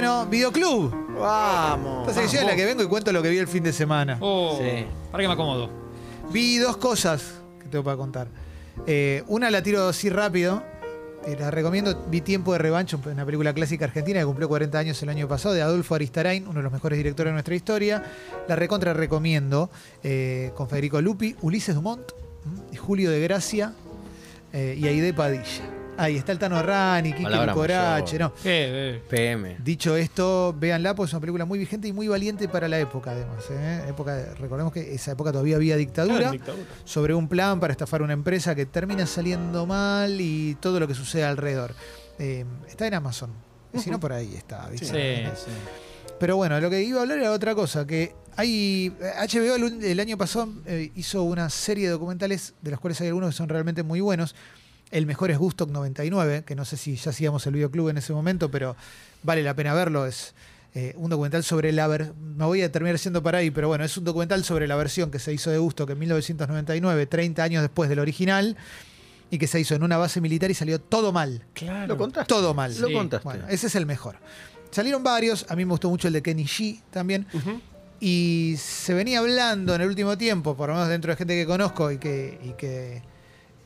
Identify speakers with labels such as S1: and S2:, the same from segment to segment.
S1: Bueno, videoclub.
S2: Vamos.
S1: Esta sección es la que vengo y cuento lo que vi el fin de semana.
S3: Oh,
S2: Sí.
S3: Para que me acomodo.
S1: Vi dos cosas que tengo para contar. Eh, una la tiro así rápido. eh, la recomiendo. Vi Tiempo de Revancho, una película clásica argentina que cumplió 40 años el año pasado, de Adolfo Aristarain, uno de los mejores directores de nuestra historia. La recontra recomiendo. eh, con Federico Lupi, Ulises Dumont, ¿m? y Julio de Gracia eh, y Aide Padilla. Ahí está el Tano Rani, Kiki
S2: Palabra
S1: Corache, no.
S3: ¿Qué? Eh,
S2: PM.
S1: Dicho esto, véanla, pues es una película muy vigente y muy valiente para la época, además. ¿eh? Época, recordemos que esa época todavía había dictadura,
S3: dictadura.
S1: sobre un plan para estafar una empresa que termina saliendo mal y todo lo que sucede alrededor. Eh, está en Amazon. Y Si no, por ahí está. ¿viste?
S3: Sí, sí.
S1: Pero bueno, lo que iba a hablar era otra cosa, que hay HBO el, el año pasado eh, hizo una serie de documentales, de los cuales hay algunos que son realmente muy buenos. El mejor es Gustock 99, que no sé si ya hacíamos el videoclub en ese momento, pero vale la pena verlo. Es eh, un documental sobre la... ver- Me voy a terminar siendo para ahí, pero bueno, es un documental sobre la versión que se hizo de Gustock en 1999, 30 años después del original, y que se hizo en una base militar y salió todo mal.
S3: Claro.
S2: ¿Lo contaste?
S1: Todo mal.
S2: Lo contaste.
S1: Bueno, ese es el mejor. Salieron varios, a mí me gustó mucho el de Kenny G también. Y se venía hablando en el último tiempo, por lo menos dentro de gente que conozco y que, y que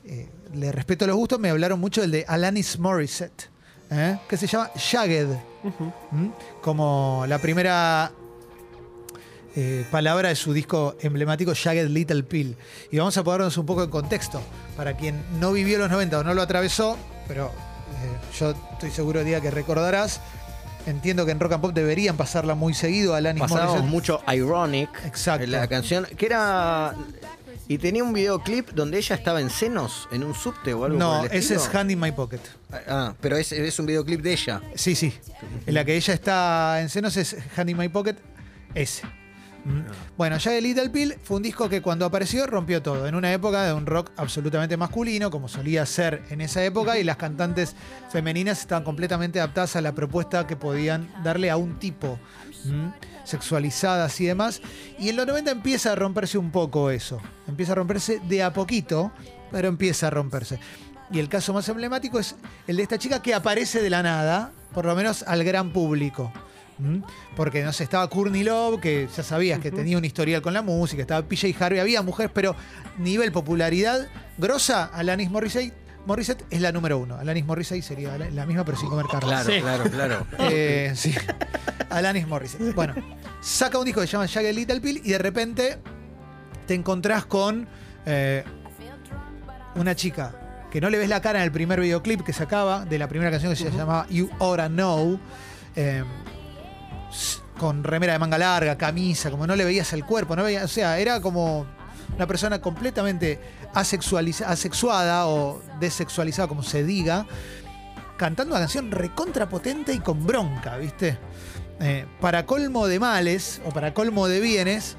S1: eh, le respeto los gustos, me hablaron mucho del de Alanis Morissette, ¿eh? que se llama Jagged, como la primera eh, palabra de su disco emblemático Jagged Little Pill. Y vamos a ponernos un poco en contexto, para quien no vivió los 90 o no lo atravesó, pero eh, yo estoy seguro el día que recordarás. Entiendo que en Rock and Pop deberían pasarla muy seguido a Alanis
S2: Pasábamos
S1: Morissette.
S2: mucho Ironic.
S1: Exacto.
S2: La canción, que era. Y tenía un videoclip donde ella estaba en senos, en un subte o algo
S1: No,
S2: por el
S1: ese
S2: estilo.
S1: es Hand in My Pocket.
S2: Ah, pero es, es un videoclip de ella.
S1: Sí, sí. En la que ella está en senos es Hand in My Pocket, ese. Mm. Bueno, ya el Little Pill fue un disco que cuando apareció rompió todo. En una época de un rock absolutamente masculino, como solía ser en esa época, y las cantantes femeninas estaban completamente adaptadas a la propuesta que podían darle a un tipo. ¿M? sexualizadas y demás. Y en los 90 empieza a romperse un poco eso. Empieza a romperse de a poquito, pero empieza a romperse. Y el caso más emblemático es el de esta chica que aparece de la nada, por lo menos al gran público. Porque no sé, estaba Courtney Love, que ya sabías que tenía un historial con la música, estaba PJ Harvey, había mujeres, pero nivel popularidad grosa, Alanis Morissette, Morissette es la número uno. Alanis Morissette sería la, la misma, pero sin comer carne.
S2: Claro,
S3: Sí.
S2: claro, claro.
S1: Eh, sí. Alanis Morissette. Bueno, saca un disco que se llama Jagged Little Pill y de repente te encontrás con eh, una chica que no le ves la cara en el primer videoclip que sacaba de la primera canción que se llamaba You Oughta Know. eh, con remera de manga larga, camisa, como no le veías el cuerpo, no veías, o sea, era como una persona completamente asexuada o desexualizada, como se diga, cantando una canción recontra potente y con bronca, ¿viste? Eh, para colmo de males o para colmo de bienes,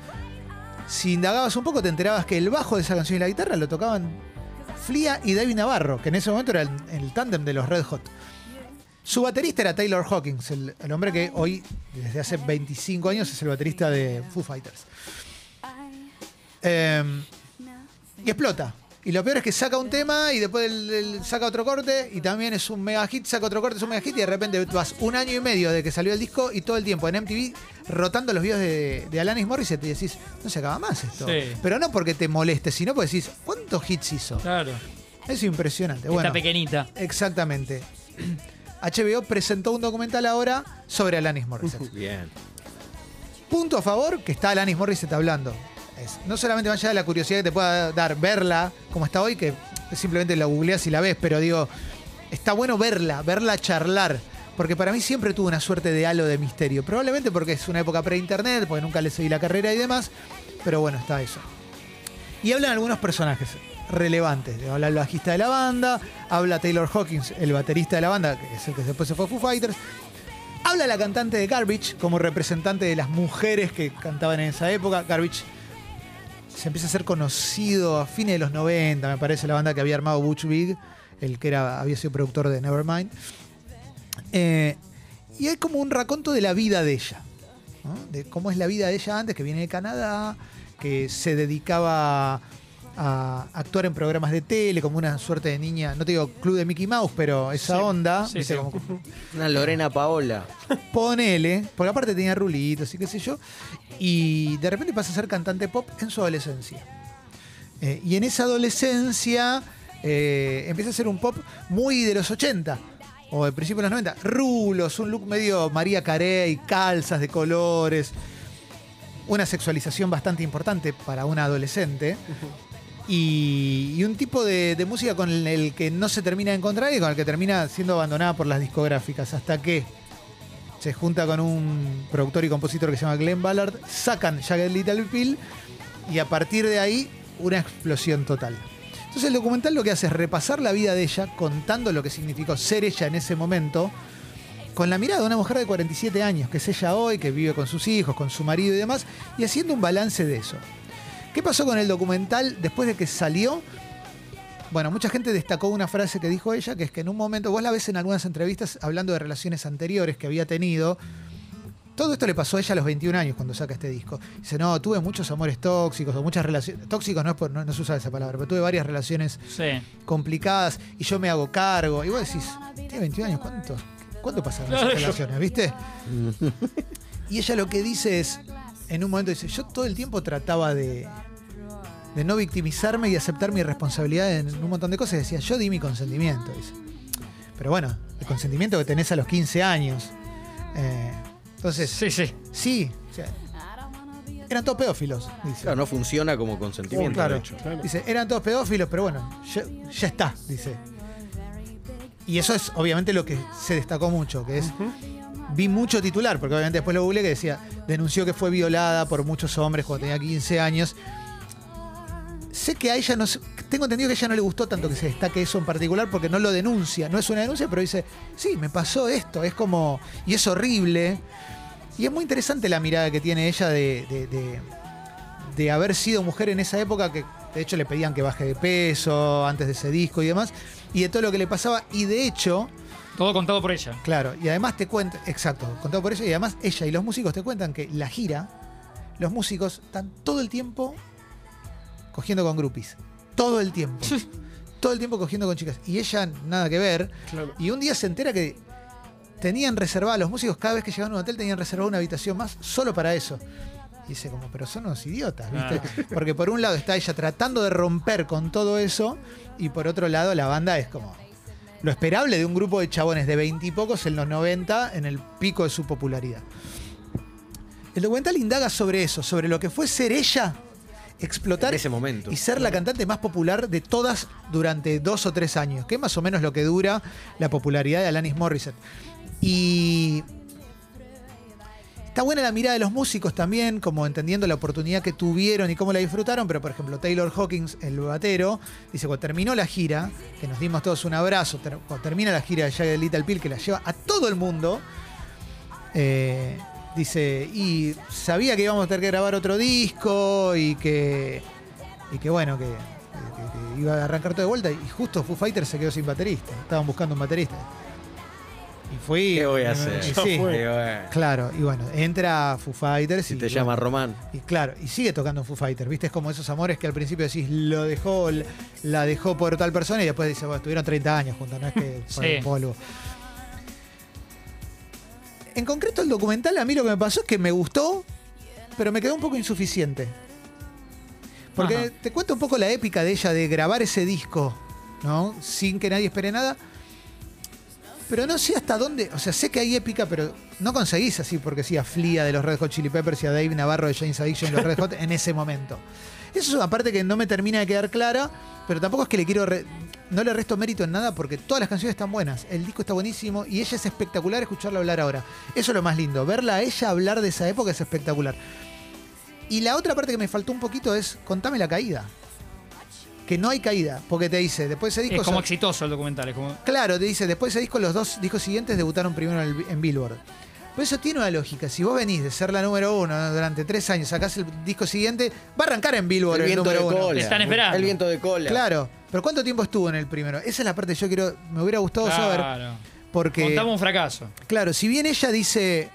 S1: si indagabas un poco te enterabas que el bajo de esa canción y la guitarra lo tocaban Flia y David Navarro, que en ese momento era el, el tándem de los Red Hot. Su baterista era Taylor Hawkins, el, el hombre que hoy, desde hace 25 años, es el baterista de Foo Fighters. Eh, y explota. Y lo peor es que saca un tema y después el- el- saca otro corte y también es un mega hit, saca otro corte, es un mega hit y de repente vas un año y medio de que salió el disco y todo el tiempo en MTV rotando los videos de, de Alanis Morissette y decís, no se acaba más esto.
S3: Sí.
S1: Pero no porque te moleste, sino porque decís, ¿cuántos hits hizo?
S3: Claro.
S1: Es impresionante.
S3: Está
S1: Bueno,
S3: pequeñita.
S1: exactamente. HBO presentó un documental ahora sobre Alanis Morissette.
S2: Bien.
S1: Punto a favor que está Alanis Morissette hablando. No solamente más allá de la curiosidad que te pueda dar verla como está hoy, que simplemente la googleas y la ves, pero digo, está bueno verla, verla charlar. Porque para mí siempre tuvo una suerte de halo de misterio. Probablemente porque es una época pre-internet, porque nunca le seguí la carrera y demás. Pero bueno, está eso. Y hablan algunos personajes relevantes. Habla el bajista de la banda, habla Taylor Hawkins, el baterista de la banda, que es el que después se fue a Foo Fighters. Habla la cantante de Garbage como representante de las mujeres que cantaban en esa época. Garbage se empieza a ser conocido a fines de los 90, me parece, la banda que había armado Butch Vig, el que era, había sido productor de Nevermind. Eh, y hay como un raconto de la vida de ella, de cómo es la vida de ella antes, que viene de Canadá, que se dedicaba a actuar en programas de tele, como una suerte de niña, no te digo club de Mickey Mouse, pero esa
S3: Sí,
S1: onda,
S3: sí,
S1: ¿viste?
S3: sí.
S1: Como-
S2: Una Lorena Paola.
S1: ponele, porque aparte tenía rulitos y qué sé yo, y de repente pasa a ser cantante pop en su adolescencia. Eh, y en esa adolescencia eh, empieza a ser un pop muy de los 80 o de principios de los 90. Rulos, un look medio María Carey, calzas de colores, una sexualización bastante importante para una adolescente. Y, un tipo de, de música con el que no se termina de encontrar y con el que termina siendo abandonada por las discográficas. Hasta que se junta con un productor y compositor que se llama Glenn Ballard, sacan Jagged Little Pill y a partir de ahí una explosión total. Entonces el documental lo que hace es repasar la vida de ella, contando lo que significó ser ella en ese momento, con la mirada de una mujer de 47 años, que es ella hoy, que vive con sus hijos, con su marido y demás, y haciendo un balance de eso. ¿Qué pasó con el documental después de que salió? Bueno, mucha gente destacó una frase que dijo ella, que es que en un momento, vos la ves en algunas entrevistas hablando de relaciones anteriores que había tenido. Todo esto le pasó a ella a los 21 años cuando saca este disco. Dice, no, tuve muchos amores tóxicos o muchas relaciones. Tóxicos no, es por, no, no se usa esa palabra, pero tuve varias relaciones
S3: Sí.
S1: complicadas y yo me hago cargo. Y vos decís, tiene 21 años, ¿cuánto, cuánto pasaron
S3: Claro,
S1: esas
S3: yo-
S1: relaciones, viste? y ella lo que dice es, en un momento dice, yo todo el tiempo trataba de, de no victimizarme y aceptar mi responsabilidad en un montón de cosas. Decía, yo di mi consentimiento, dice. Pero bueno, el consentimiento que tenés a los 15 años. Eh, entonces,
S3: Sí, sí.
S1: sí, o sea, eran todos pedófilos, dice.
S2: Claro, no funciona como consentimiento.
S1: Claro.
S2: de hecho.
S1: Dice, eran todos pedófilos, pero bueno, ya, ya está, dice. Y eso es obviamente lo que se destacó mucho, que es. Vi mucho titular, porque obviamente después lo googleé que decía, denunció que fue violada por muchos hombres cuando tenía 15 años. Sé que a ella no tengo entendido que a ella no le gustó tanto que se destaque eso en particular porque no lo denuncia, no es una denuncia, pero dice, sí, me pasó esto, es como, y es horrible. Y es muy interesante la mirada que tiene ella de, de- de- de haber sido mujer en esa época, que de hecho le pedían que baje de peso antes de ese disco y demás, y de todo lo que le pasaba, y de hecho,
S3: Todo contado por ella.
S1: claro, y además te cuenta, exacto, contado por eso, y además ella y los músicos te cuentan que la gira, los músicos están todo el tiempo cogiendo con groupies, todo el tiempo, todo el tiempo cogiendo con chicas, y ella nada que ver,
S4: Claro.
S1: y un día se entera que tenían reservada, los músicos cada vez que llegaban a un hotel tenían reservada una habitación más solo para eso. Y dice como, pero son unos idiotas, ¿viste? Porque por un lado está ella tratando de romper con todo eso y por otro lado la banda es como lo esperable de un grupo de chabones de veintipocos en los 90 en el pico de su popularidad. El documental indaga sobre eso, sobre lo que fue ser ella, explotar
S2: En ese momento.
S1: y ser la cantante más popular de todas durante dos o tres años, que es más o menos lo que dura la popularidad de Alanis Morissette. Y está buena la mirada de los músicos también, como entendiendo la oportunidad que tuvieron y cómo la disfrutaron, pero por ejemplo Taylor Hawkins, el batero, dice cuando terminó la gira, que nos dimos todos un abrazo, ter- cuando termina la gira de Jagged Little Pill, que la lleva a todo el mundo, eh, dice, y sabía que íbamos a tener que grabar otro disco y que, y que bueno, que, que- que iba a arrancar todo de vuelta y justo Foo Fighters se quedó sin baterista, estaban buscando un baterista. Y fui...
S2: ¿Qué voy a
S1: y
S2: hacer?
S1: sí.
S2: Eh, bueno,
S1: claro, y bueno, entra Foo Fighters
S2: si
S1: y,
S2: te
S1: bueno,
S2: llama Román.
S1: y claro, y sigue tocando en Foo Fighters, ¿viste? Es como esos amores que al principio decís, lo dejó, la dejó por tal persona y después dice, bueno, estuvieron 30 años juntos, no es que fue
S3: Sí.
S1: un polvo. En concreto, el documental, a mí lo que me pasó es que me gustó, pero me quedó un poco insuficiente. Porque
S3: Ajá.
S1: te cuento un poco la épica de ella de grabar ese disco, ¿no? Sin que nadie espere nada. Pero no sé hasta dónde, o sea, sé que hay épica, pero no conseguís así, porque sí, a Flia de los Red Hot Chili Peppers y a Dave Navarro de James Addiction y los Red Hot en ese momento. Eso es una parte que no me termina de quedar clara, pero tampoco es que le quiero. re- no le resto mérito en nada porque todas las canciones están buenas, el disco está buenísimo y ella es espectacular escucharla hablar ahora. Eso es lo más lindo, verla a ella hablar de esa época es espectacular. Y la otra parte que me faltó un poquito es contame la caída. Que no hay caída, porque te dice, después de ese disco.
S3: Es como
S1: son-
S3: exitoso el documental. Es como...
S1: Claro, te dice, después de ese disco, los dos discos siguientes debutaron primero en, el- en Billboard. Pero eso tiene una lógica. Si vos venís de ser la número uno durante tres años, sacás el disco siguiente, va a arrancar en Billboard
S2: El
S1: el,
S2: viento de
S1: uno.
S2: cola.
S3: Te están esperando.
S2: El viento de cola.
S1: Claro. Pero ¿cuánto tiempo estuvo en el primero? Esa es la parte que yo quiero, me hubiera gustado saber.
S3: Claro.
S1: Porque,
S3: Contamos un fracaso.
S1: claro, si bien ella dice,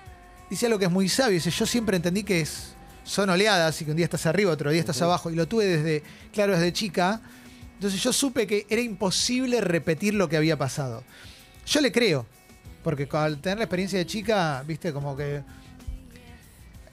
S1: dice algo que es muy sabio, dice, yo siempre entendí que es, son oleadas y que un día estás arriba, otro día estás abajo, y lo tuve desde, claro, desde chica. Entonces yo supe que era imposible repetir lo que había pasado. Yo le creo, porque al tener la experiencia de chica, viste, como que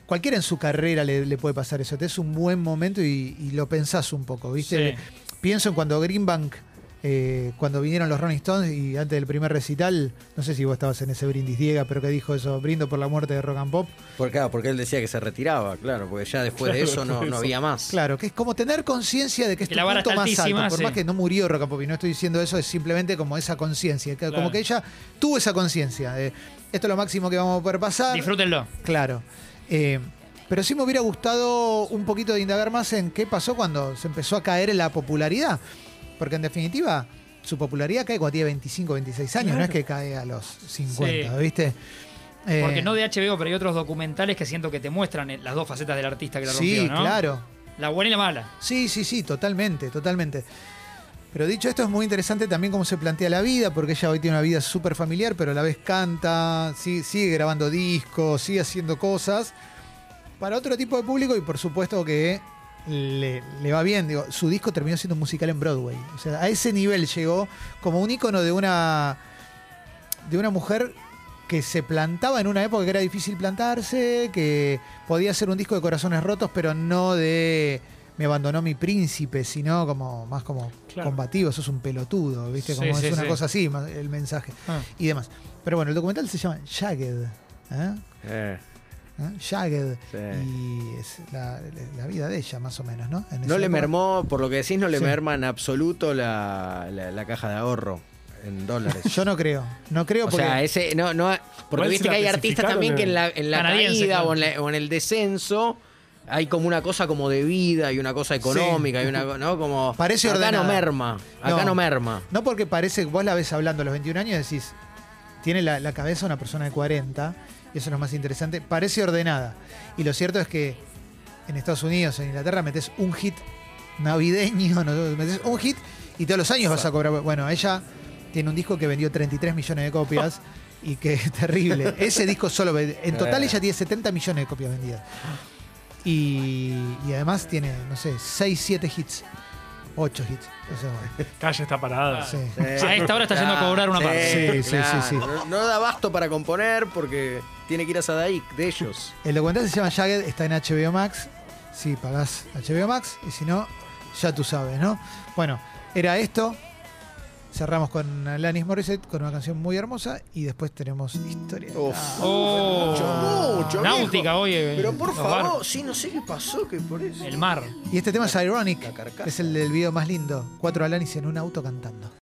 S1: cualquiera en su carrera le, le puede pasar eso. Te es un buen momento y, y lo pensás un poco, viste.
S3: Sí.
S1: Pienso en cuando Greenbank, eh, cuando vinieron los Rolling Stones y antes del primer recital, no sé si vos estabas en ese brindis Diega, pero que dijo eso, brindo por la muerte de Rock and Pop.
S2: Porque, claro, porque él decía que se retiraba, claro, porque ya después de eso no, no había más.
S1: Claro, que es como tener conciencia de que es
S3: Que
S1: tu
S3: la vara
S1: punto más alto. Por
S3: sí.
S1: más que no murió Rock and Pop y no estoy diciendo eso, es simplemente como esa conciencia. Como que ella tuvo esa conciencia de esto es lo máximo que vamos a poder pasar.
S3: Disfrútenlo.
S1: Claro. Eh, pero sí me hubiera gustado un poquito de indagar más en qué pasó cuando se empezó a caer en la popularidad. Porque en definitiva, su popularidad cae cuando tiene 25, 26 años, no es que cae a los 50,
S3: Sí.
S1: ¿viste? Eh,
S3: Porque no de HBO, pero hay otros documentales que siento que te muestran eh, las dos facetas del artista que la
S1: Sí,
S3: rompió, ¿no?
S1: claro.
S3: La buena y la mala.
S1: Sí, sí, sí, totalmente, totalmente. Pero dicho esto, es muy interesante también cómo se plantea la vida, porque ella hoy tiene una vida súper familiar, pero a la vez canta, sí- sigue grabando discos, sigue haciendo cosas para otro tipo de público y por supuesto que le, le va bien. Digo, su disco terminó siendo un musical en Broadway. O sea, a ese nivel llegó como un ícono de una, de una mujer que se plantaba en una época que era difícil plantarse, que podía ser un disco de corazones rotos, pero no de me abandonó mi príncipe, sino como más como
S3: Claro.
S1: combativo, sos un pelotudo, ¿viste? Como
S3: sí,
S1: es una
S3: sí.
S1: cosa así, más el mensaje
S3: Ah.
S1: y demás. Pero bueno, el documental se llama Jagged. ¿eh?
S2: Eh,
S1: ¿Eh? Jagged.
S2: Sí.
S1: Y es la, la vida de ella, más o menos, ¿no? En
S2: no le
S1: época.
S2: mermó, por lo que decís, no le
S1: Sí.
S2: merma en absoluto la, la- la caja de ahorro en dólares.
S1: Yo no creo. No creo
S2: O
S1: porque.
S2: sea, ese no, no, porque viste que hay artistas también que en la, en la caída
S3: claro.
S2: o en, la- o en el descenso hay como una cosa como de vida y una cosa económica y una no como
S1: Parece
S2: acá
S1: ordenada.
S2: no merma, acá
S1: No.
S2: no, merma.
S1: No porque parece, vos la ves hablando a los 21 años y decís, tiene la, la cabeza una persona de 40, y eso es lo más interesante, parece ordenada. Y lo cierto es que en Estados Unidos, en Inglaterra, metes un hit navideño, no, metes un hit y todos los años vas a cobrar. Bueno, ella tiene un disco que vendió 33 millones de copias y que es terrible. Ese disco solo, vende- en total
S2: Eh.
S1: ella tiene 70 millones de copias vendidas. Y, y además tiene, no sé, 6, 7 hits. 8 hits. O sea, bueno,
S4: Calle está parada.
S1: sí.
S3: A esta hora está yendo a cobrar una parte.
S1: Sí, sí, sí, sí.
S2: No, no da abasto para componer porque tiene que ir a Sadaik de ellos.
S1: El documental se llama Jagged, está en HBO Max. Si pagás HBO Max, y si no, ya tú sabes, ¿no? Bueno, era esto. Cerramos con Alanis Morissette con una canción muy hermosa y después tenemos historia.
S2: Uf.
S3: Oh.
S2: Mucho, mucho,
S3: Náutica
S2: viejo.
S3: hoy. eh,
S2: Pero por favor,
S3: barcos.
S2: sí, no sé qué pasó, que por eso.
S3: El mar.
S1: Y este tema es Ironic, es el del video más lindo. Cuatro Alanis en un auto cantando.